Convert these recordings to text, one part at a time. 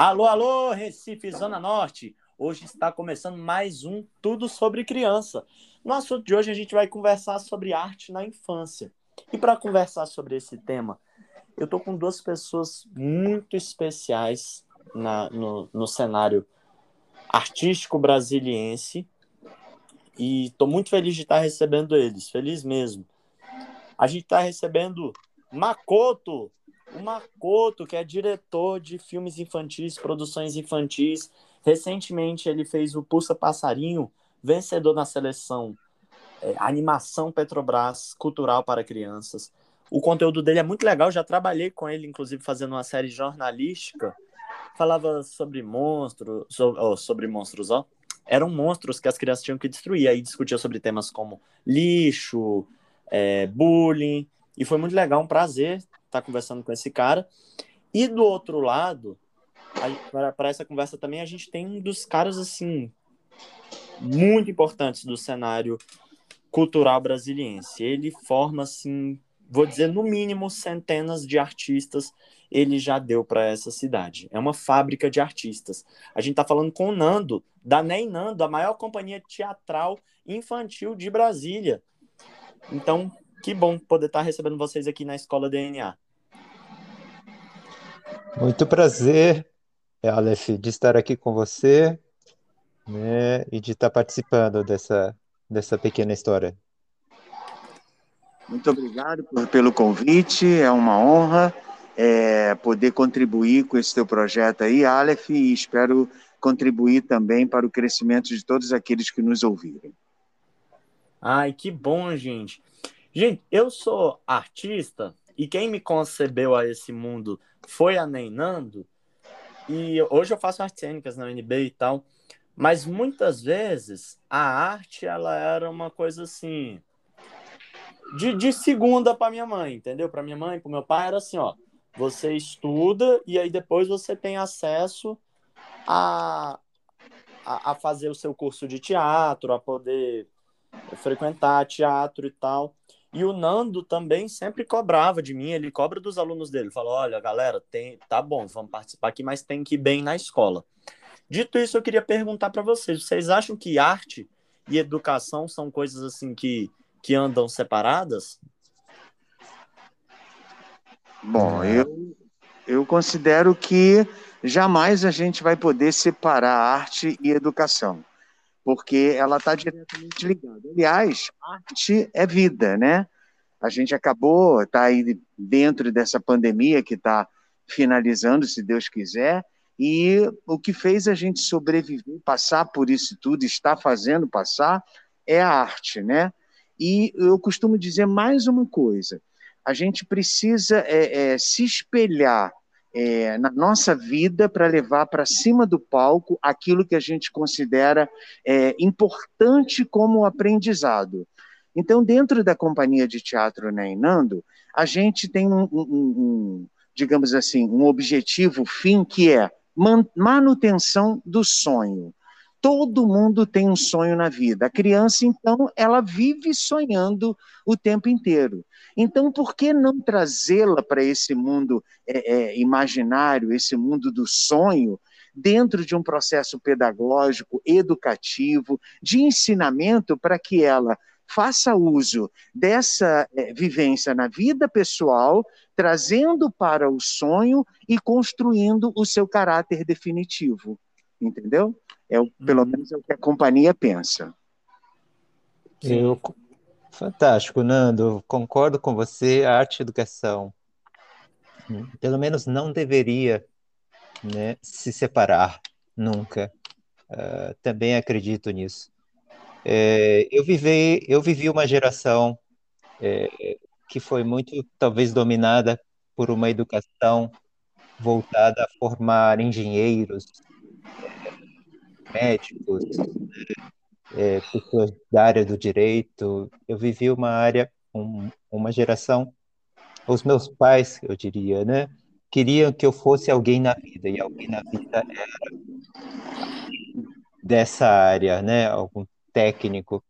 Alô, alô, Recife, Zona Norte. Hoje está começando mais um Tudo sobre Criança. No assunto de hoje a gente vai conversar sobre arte na infância. E para conversar sobre esse tema, eu estou com duas pessoas muito especiais na, no, no cenário artístico brasiliense e estou muito feliz de estar recebendo eles, feliz mesmo. A gente está recebendo Makoto, o Makoto, que é diretor de filmes infantis, produções infantis. Recentemente ele fez o Pulsa Passarinho, vencedor na seleção é, Animação Petrobras Cultural para Crianças. O conteúdo dele é muito legal, já trabalhei com ele, inclusive, fazendo uma série jornalística. Falava sobre monstros, sobre, monstros, ó. Eram monstros que as crianças tinham que destruir. Aí discutia sobre temas como lixo, é, bullying. E foi muito legal, um prazer estar conversando com esse cara. E do outro lado, para essa conversa também, a gente tem um dos caras, assim, muito importantes do cenário cultural brasiliense. Ele forma, assim, vou dizer, no mínimo, centenas de artistas ele já deu para essa cidade. É uma fábrica de artistas. A gente está falando com o Nando, da Ney Nando, a maior companhia teatral infantil de Brasília. Então, que bom poder estar recebendo vocês aqui na Escola DNA. Muito prazer, Aleph, de estar aqui com você né, e de estar participando dessa, dessa pequena história. Muito obrigado por, pelo convite, é uma honra é, poder contribuir com esse teu projeto aí, Aleph, e espero contribuir também para o crescimento de todos aqueles que nos ouvirem. Ai, que bom, gente. Gente, eu sou artista e quem me concebeu a esse mundo foi a Neinando. E hoje eu faço artes cênicas na UNB e tal. Mas muitas vezes a arte ela era uma coisa assim de, de segunda para minha mãe, entendeu? Para minha mãe, para meu pai era assim, ó, você estuda e aí depois você tem acesso a, a, a fazer o seu curso de teatro, a poder frequentar teatro e tal. E o Nando também sempre cobrava de mim, ele cobra dos alunos dele. Falou: olha, galera, tem, tá bom, vamos participar aqui, mas tem que ir bem na escola. Dito isso, eu queria perguntar para vocês: vocês acham que arte e educação são coisas assim que, que andam separadas? Bom, eu, eu considero que jamais a gente vai poder separar arte e educação porque ela está diretamente ligada. Aliás, arte é vida, né? A gente acabou, está aí dentro dessa pandemia que está finalizando, se Deus quiser, e o que fez a gente sobreviver, passar por isso tudo, está fazendo passar, é a arte, né? E eu costumo dizer mais uma coisa: a gente precisa é, é, se espelhar é, na nossa vida para levar para cima do palco aquilo que a gente considera é, importante como aprendizado. Então, dentro da companhia de teatro Neinando, a gente tem um, um, um, digamos assim, um objetivo fim que é manutenção do sonho. Todo mundo tem um sonho na vida. A criança, então, ela vive sonhando o tempo inteiro. Então, por que não trazê-la para esse mundo é, é, imaginário, esse mundo do sonho, dentro de um processo pedagógico, educativo, de ensinamento, para que ela faça uso dessa é, vivência na vida pessoal, trazendo para o sonho e construindo o seu caráter definitivo. Entendeu? É o, pelo uhum. menos é o que a companhia pensa. Eu, fantástico, Nando. Concordo com você. A arte e educação, pelo menos, não deveria né, se separar nunca. Uh, também acredito nisso. É, eu, vivi, eu vivi uma geração é, que foi muito, talvez, dominada por uma educação voltada a formar engenheiros, médicos, é, pessoas da área do direito. Eu vivi uma área, um, uma geração, os meus pais, eu diria, né? Queriam que eu fosse alguém na vida, e alguém na vida era dessa área, né? Algum técnico.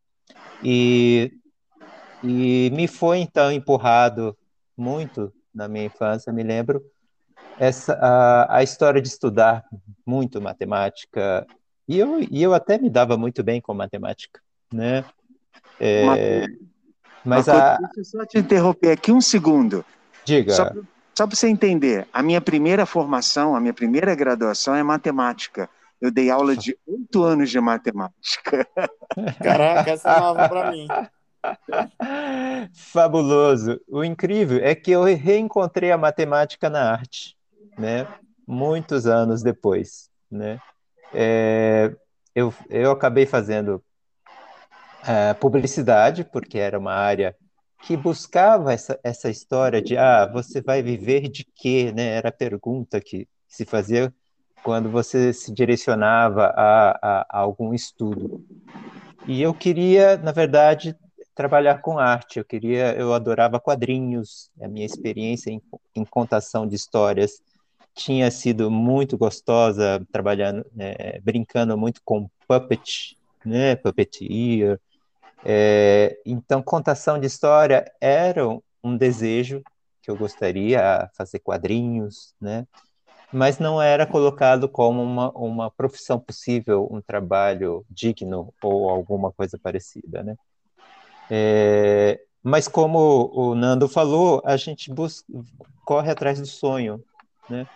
E, e me foi, então, empurrado muito na minha infância, me lembro, essa, a, a história de estudar muito matemática, e eu, e eu até me dava muito bem com matemática, né? É, mas a... Deixa eu só te interromper aqui um segundo. Diga. Só, só para você entender, a minha primeira formação, a minha primeira graduação é matemática. Eu dei aula de oito anos de matemática. Caraca, essa é nova para mim. Fabuloso. O incrível é que eu reencontrei a matemática na arte, né? Muitos anos depois, né? É, eu, eu acabei fazendo é, publicidade, porque era uma área que buscava essa, essa história de ah, você vai viver de quê? Né? Era a pergunta que se fazia quando você se direcionava a, a, a algum estudo. E eu queria, na verdade, trabalhar com arte. Eu queria, eu adorava quadrinhos. A minha experiência em, em contação de histórias tinha sido muito gostosa, trabalhando, né, brincando muito com puppet, né, puppeteer, é, então, contação de história era um desejo que eu gostaria, fazer quadrinhos, né? mas não era colocado como uma, uma profissão possível, um trabalho digno ou alguma coisa parecida. Né? É, mas como o Nando falou, a gente busca, corre atrás do sonho, né?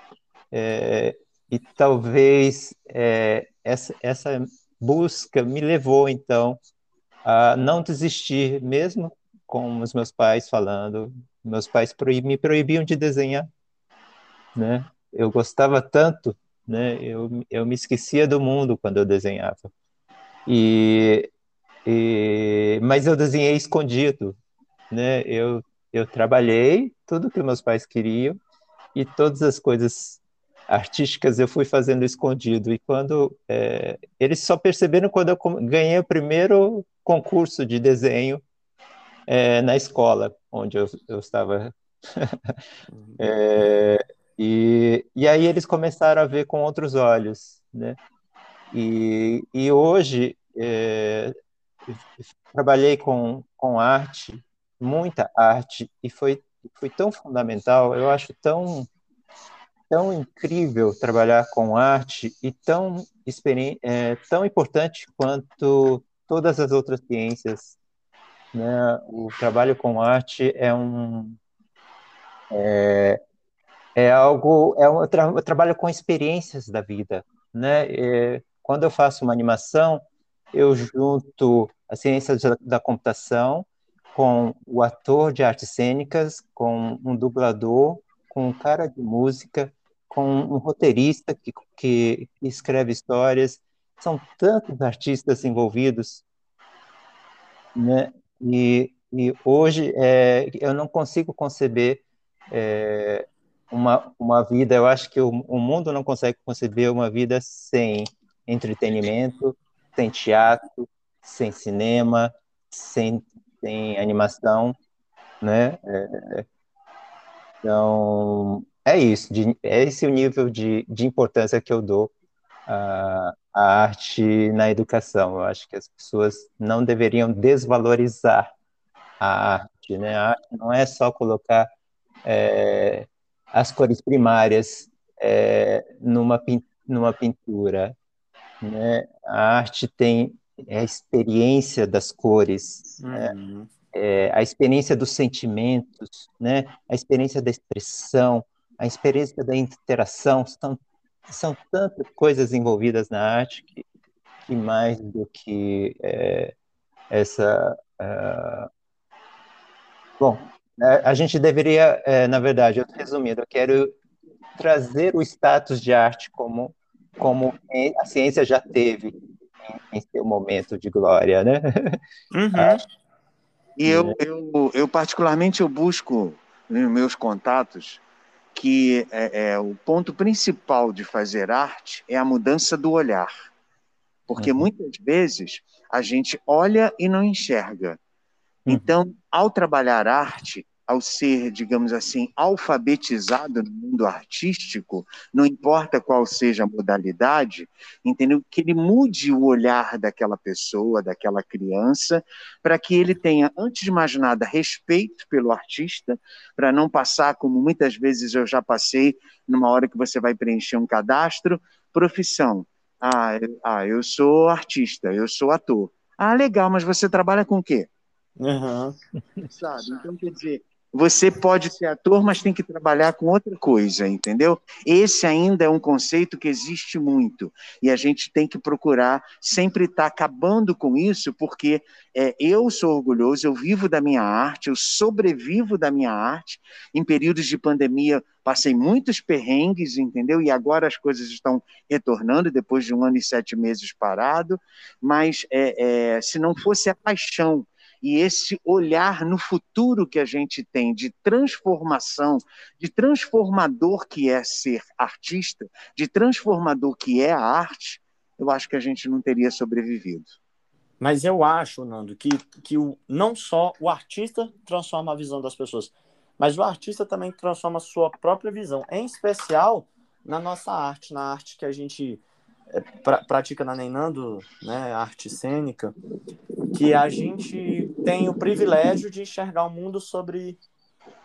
É, e talvez é, essa, essa busca me levou então a não desistir, mesmo com os meus pais falando. Meus pais proib me proibiam de desenhar, né? Eu gostava tanto, né? Eu, eu me esquecia do mundo quando eu desenhava. E, e mas eu desenhei escondido, né? Eu eu trabalhei tudo que meus pais queriam e todas as coisas artísticas eu fui fazendo escondido. E quando é, eles só perceberam quando eu ganhei o primeiro concurso de desenho é, na escola onde eu, eu estava. é, e, e aí eles começaram a ver com outros olhos, né? E, e hoje é, trabalhei com, com arte, muita arte, e foi, foi tão fundamental, eu acho tão tão incrível trabalhar com arte e tão, é, tão importante quanto todas as outras ciências. Né? O trabalho com arte é um é, é algo é um tra eu trabalho com experiências da vida, né? É, quando eu faço uma animação, eu junto a ciência da computação com o ator de artes cênicas, com um dublador, com um cara de música, com um roteirista que, que escreve histórias. São tantos artistas envolvidos, né? E, e hoje é, eu não consigo conceber é, uma, uma vida. Eu acho que o, o mundo não consegue conceber uma vida sem entretenimento, sem teatro, sem cinema, sem, sem animação, né? É, então, é isso, de, é esse o nível de, de importância que eu dou à, à arte na educação. Eu acho que as pessoas não deveriam desvalorizar a arte, né? A arte não é só colocar é, as cores primárias é, numa, numa pintura, né? A arte tem é a experiência das cores, né? uhum. né? é, a experiência dos sentimentos, né? A experiência da expressão, a experiência da interação, são, são tantas coisas envolvidas na arte que, que mais do que é, essa. Uh, bom, né, a gente deveria, é, na verdade, resumindo, eu quero trazer o status de arte como, como a ciência já teve em, em seu momento de glória, né? Uhum. E eu, eu, eu, particularmente, eu busco nos meus contatos que é, é, o ponto principal de fazer arte é a mudança do olhar. Porque uhum. muitas vezes a gente olha e não enxerga. Uhum. Então, ao trabalhar arte, ao ser, digamos assim, alfabetizado no mundo artístico, não importa qual seja a modalidade, entendeu? Que ele mude o olhar daquela pessoa, daquela criança, para que ele tenha, antes de mais nada, respeito pelo artista, para não passar como muitas vezes eu já passei, numa hora que você vai preencher um cadastro, profissão. Ah, ah eu sou artista, eu sou ator. Ah, legal, mas você trabalha com o quê? Uhum. Sabe? Então, quer dizer, você pode ser ator, mas tem que trabalhar com outra coisa, entendeu? Esse ainda é um conceito que existe muito e a gente tem que procurar sempre estar tá acabando com isso, porque é, eu sou orgulhoso, eu vivo da minha arte, eu sobrevivo da minha arte. Em períodos de pandemia, passei muitos perrengues, entendeu? E agora as coisas estão retornando depois de um ano e sete meses parado. Mas é, é, se não fosse a paixão e esse olhar no futuro que a gente tem de transformação, de transformador que é ser artista, de transformador que é a arte, eu acho que a gente não teria sobrevivido. Mas eu acho, Nando, que, que o, não só o artista transforma a visão das pessoas, mas o artista também transforma a sua própria visão, em especial na nossa arte, na arte que a gente pra, pratica na Neinando, né, arte cênica, que a gente tem o privilégio de enxergar o mundo sobre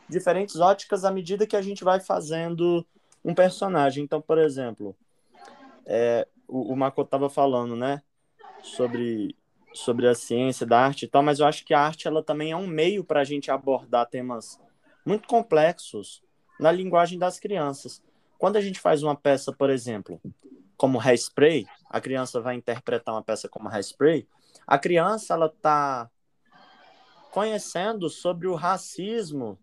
diferentes óticas à medida que a gente vai fazendo um personagem. Então, por exemplo, é, o, o Makoto estava falando, né, sobre sobre a ciência da arte e tal, mas eu acho que a arte ela também é um meio para a gente abordar temas muito complexos na linguagem das crianças. Quando a gente faz uma peça, por exemplo, como Hairspray, a criança vai interpretar uma peça como Hairspray, a criança ela está conhecendo sobre o racismo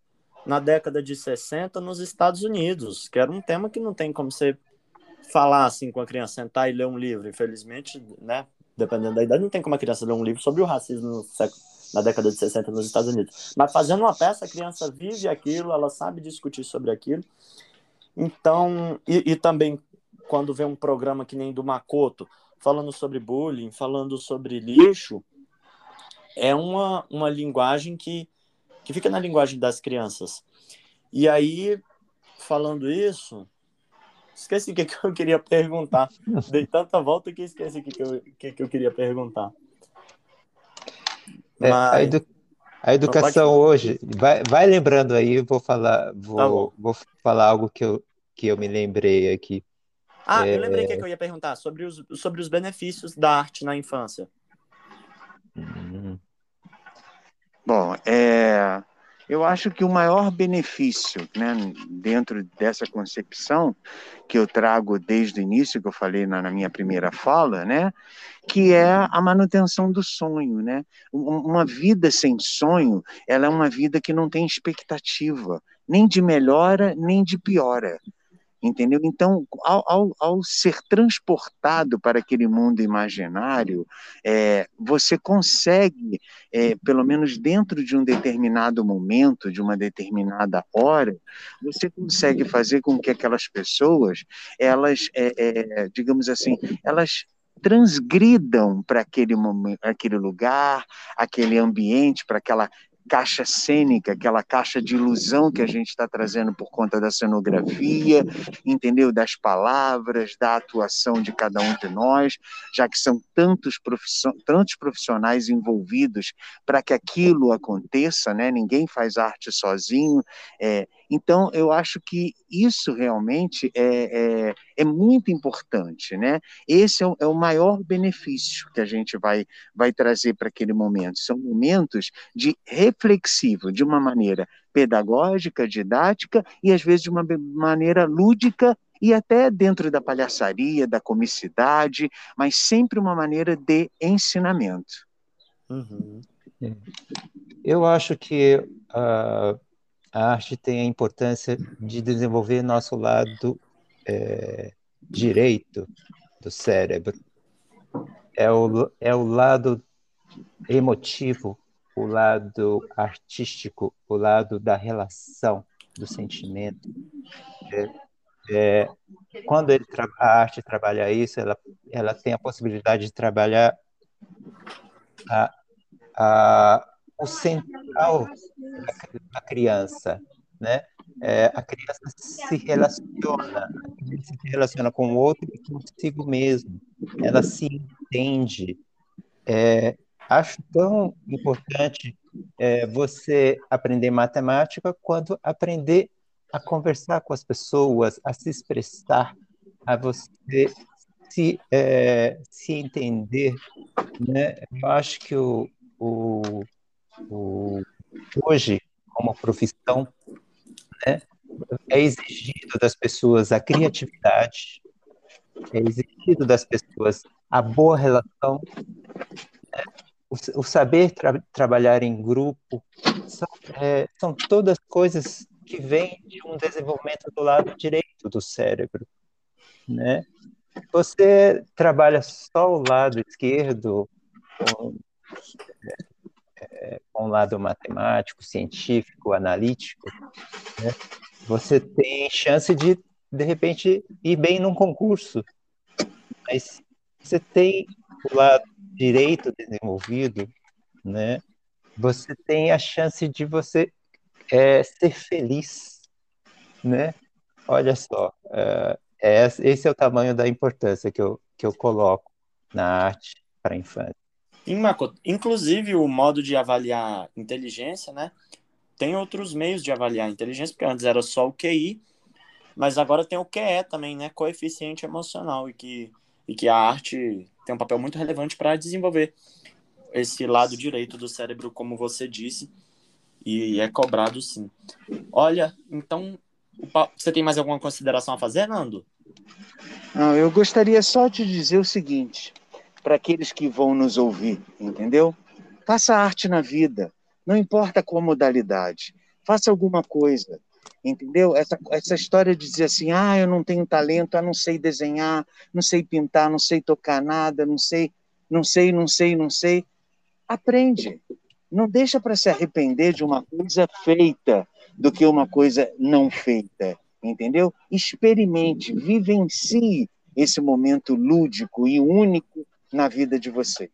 na década de 60 nos Estados Unidos, que era um tema que não tem como você falar assim com a criança, sentar e ler um livro. Infelizmente, né, dependendo da idade, não tem como a criança ler um livro sobre o racismo século, na década de 60 nos Estados Unidos. Mas fazendo uma peça, a criança vive aquilo, ela sabe discutir sobre aquilo. Então, e, e também quando vê um programa que nem do Makoto, falando sobre bullying, falando sobre lixo, é uma, uma linguagem que, que fica na linguagem das crianças. E aí, falando isso, esqueci o que, que eu queria perguntar. Dei tanta volta que esqueci o que, que, eu, que, que eu queria perguntar. É, Mas... a, edu... a, educação hoje, vai, vai lembrando aí, vou falar, vou, tá vou falar algo que eu, que eu me lembrei aqui. Ah, é... eu lembrei o que, eu ia perguntar sobre os, sobre os benefícios da arte na infância. Hum. Bom, é, eu acho que o maior benefício né, dentro dessa concepção que eu trago desde o início, que eu falei na, na, minha primeira fala, né, que é a manutenção do sonho. Né? Uma vida sem sonho, ela é uma vida que não tem expectativa, nem de melhora, nem de piora entendeu? Então, ao, ao, ao, ser transportado para aquele mundo imaginário, é, você consegue, é, pelo menos dentro de um determinado momento, de uma determinada hora, você consegue fazer com que aquelas pessoas, elas, é, é digamos assim, elas transgridam para aquele aquele lugar, aquele ambiente, para aquela caixa cênica, aquela caixa de ilusão que a gente está trazendo por conta da cenografia, entendeu? Das palavras, da atuação de cada um de nós, já que são tantos, tantos profissionais envolvidos para que aquilo aconteça, né? Ninguém faz arte sozinho. É, então, eu acho que isso realmente é, é, é muito importante, né? Esse é o, é o, maior benefício que a gente vai, vai trazer para aquele momento. São momentos de reflexivo, de uma maneira pedagógica, didática e às vezes de uma maneira lúdica e até dentro da palhaçaria, da comicidade, mas sempre uma maneira de ensinamento. Uhum. Eu acho que uh, a arte tem a importância de desenvolver nosso lado é, direito do cérebro. É o, é o lado emotivo, o lado artístico, o lado da relação, do sentimento. É, é, quando ele, a arte trabalha isso, ela, ela tem a possibilidade de trabalhar a, a, o central da criança, né? É, a criança se relaciona, se relaciona com o outro e consigo mesmo. Ela se entende. É, acho tão importante é, você aprender matemática quanto aprender a conversar com as pessoas, a se expressar, a você se, é, se entender. Né? Eu acho que o, o, o hoje, como profissão, né, é exigido das pessoas a criatividade, é exigido das pessoas a boa relação, né, o, o, saber tra trabalhar em grupo, são, é, são todas coisas que vêm de um desenvolvimento do lado direito do cérebro, né? Você trabalha só o lado esquerdo, com o lado matemático, científico, analítico, né? você tem chance de, de repente, ir bem num concurso. Mas você tem o lado direito desenvolvido, né? Você tem a chance de você é, ser feliz, né? Olha só, é, é, esse é o tamanho da importância que eu, que eu coloco na arte para a infância. Inclusive, o modo de avaliar inteligência, né? Tem outros meios de avaliar inteligência, porque antes era só o QI, mas agora tem o QE também, né? Coeficiente emocional, e que, e que a arte tem um papel muito relevante para desenvolver esse lado direito do cérebro, como você disse, e é cobrado sim. Olha, então, você tem mais alguma consideração a fazer, Nando? Não, eu gostaria só de dizer o seguinte: para aqueles que vão nos ouvir, entendeu? Faça arte na vida, não importa qual modalidade, faça alguma coisa, entendeu? Essa, essa história de dizer assim, ah, eu não tenho talento, eu não sei desenhar, não sei pintar, não sei tocar nada, não sei, não sei, não sei, não sei. Aprende. Não deixa para se arrepender de uma coisa feita do que uma coisa não feita, entendeu? Experimente, vivencie esse momento lúdico e único na vida de vocês.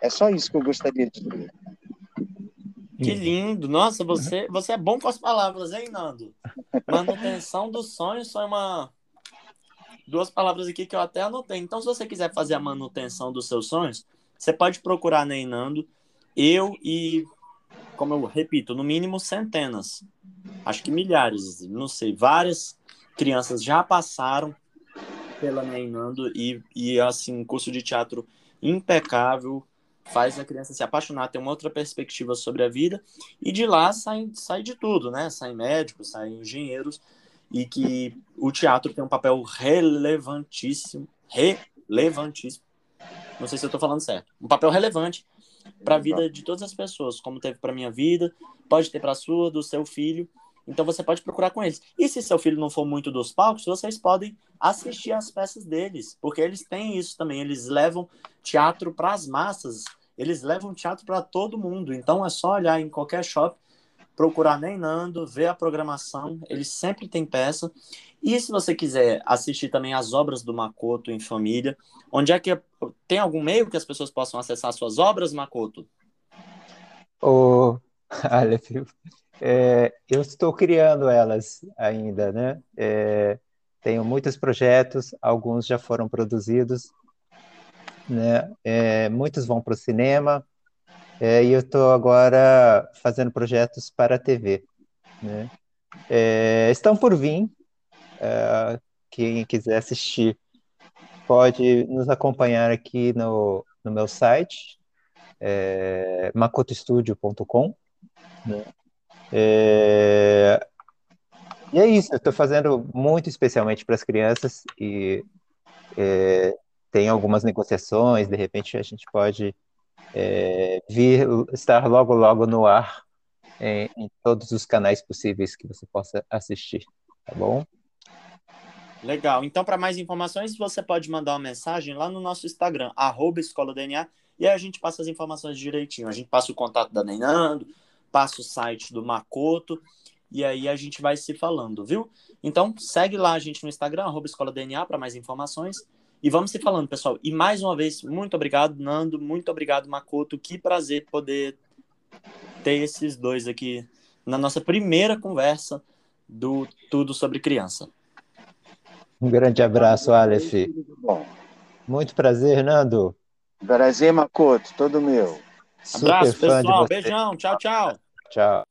É só isso que eu gostaria de dizer. Que lindo! Nossa, você, você é bom com as palavras, hein, Nando? Manutenção dos sonhos foi uma. Duas palavras aqui que eu até anotei. Então, se você quiser fazer a manutenção dos seus sonhos, você pode procurar na Nando. Eu e, como eu repito, no mínimo centenas. Acho que milhares, não sei. Várias crianças já passaram pela Neinando e, e assim, curso de teatro impecável, faz a criança se apaixonar, ter uma outra perspectiva sobre a vida, e de lá sai, sai de tudo, né? Saem médicos, saem engenheiros, e que o teatro tem um papel relevantíssimo, relevantíssimo, não sei se eu estou falando certo, um papel relevante para a vida de todas as pessoas, como teve para minha vida, pode ter para a sua, do seu filho, então você pode procurar com eles. E se seu filho não for muito dos palcos, vocês podem assistir às peças deles, porque eles têm isso também. Eles levam teatro para as massas, eles levam teatro para todo mundo. Então é só olhar em qualquer shopping, procurar Neinando, ver a programação. Eles sempre têm peça. E se você quiser assistir também as obras do Makoto em família, onde é que tem algum meio que as pessoas possam acessar suas obras, Makoto? Oh, olha, é, eu estou criando elas ainda, né? É, tenho muitos projetos, alguns já foram produzidos, né? É, muitos vão para o cinema, é, e eu estou agora fazendo projetos para a TV, né? É, estão por vir, é, quem quiser assistir pode nos acompanhar aqui no, no meu site, é, né? É... E é isso, eu estou fazendo muito especialmente para as crianças e é, tem algumas negociações, de repente a gente pode é, vir estar logo logo no ar em, em, todos os canais possíveis que você possa assistir, tá bom? Legal. Então, para mais informações, você pode mandar uma mensagem lá no nosso Instagram, arroba Escola DNA, e aí a gente passa as informações direitinho. A gente passa o contato da Neinando, passa o site do Macoto e aí a gente vai se falando, viu? Então segue lá a gente no Instagram, arroba Escola DNA, para mais informações. E vamos se falando, pessoal. E mais uma vez, muito obrigado, Nando. Muito obrigado, Makoto. Que prazer poder ter esses dois aqui na nossa primeira conversa do Tudo sobre Criança. Um grande abraço, Aleph. Bom. Muito prazer, Nando. Prazer, Makoto. Todo meu. Super abraço, pessoal. Beijão. Tchau, tchau. Tchau.